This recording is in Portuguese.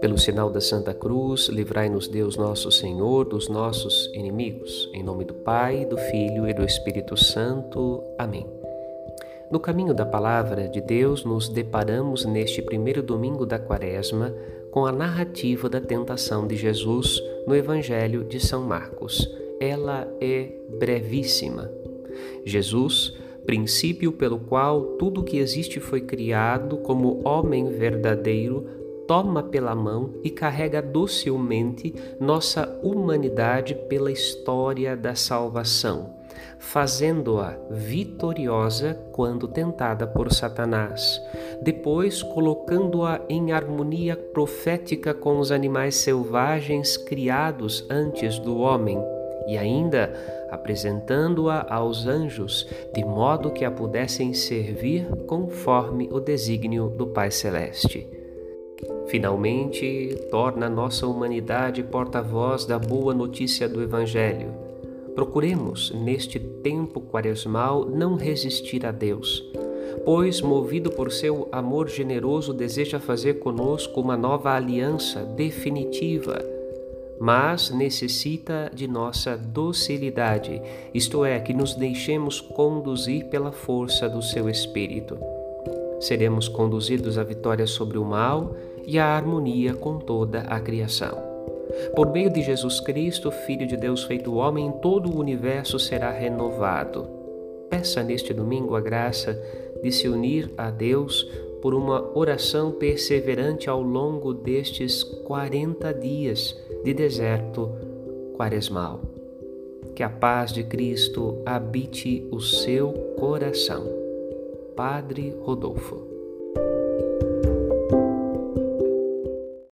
Pelo sinal da Santa Cruz, livrai-nos Deus nosso Senhor dos nossos inimigos. Em nome do Pai, do Filho e do Espírito Santo. Amém. No caminho da palavra de Deus, nos deparamos neste primeiro domingo da Quaresma com a narrativa da tentação de Jesus no Evangelho de São Marcos. Ela é brevíssima. Jesus, princípio pelo qual tudo que existe foi criado como homem verdadeiro, toma pela mão e carrega docilmente nossa humanidade pela história da salvação, fazendo-a vitoriosa quando tentada por Satanás, depois colocando-a em harmonia profética com os animais selvagens criados antes do homem e ainda apresentando-a aos anjos, de modo que a pudessem servir conforme o desígnio do Pai Celeste. Finalmente, torna nossa humanidade porta-voz da boa notícia do Evangelho. Procuremos, neste tempo quaresmal, não resistir a Deus, pois, movido por seu amor generoso, deseja fazer conosco uma nova aliança definitiva, mas necessita de nossa docilidade, isto é, que nos deixemos conduzir pela força do seu Espírito. Seremos conduzidos à vitória sobre o mal e a harmonia com toda a criação. Por meio de Jesus Cristo, Filho de Deus feito homem, todo o universo será renovado. Peça neste domingo a graça de se unir a Deus por uma oração perseverante ao longo destes 40 dias de deserto quaresmal. Que a paz de Cristo habite o seu coração. Padre Rodolfo.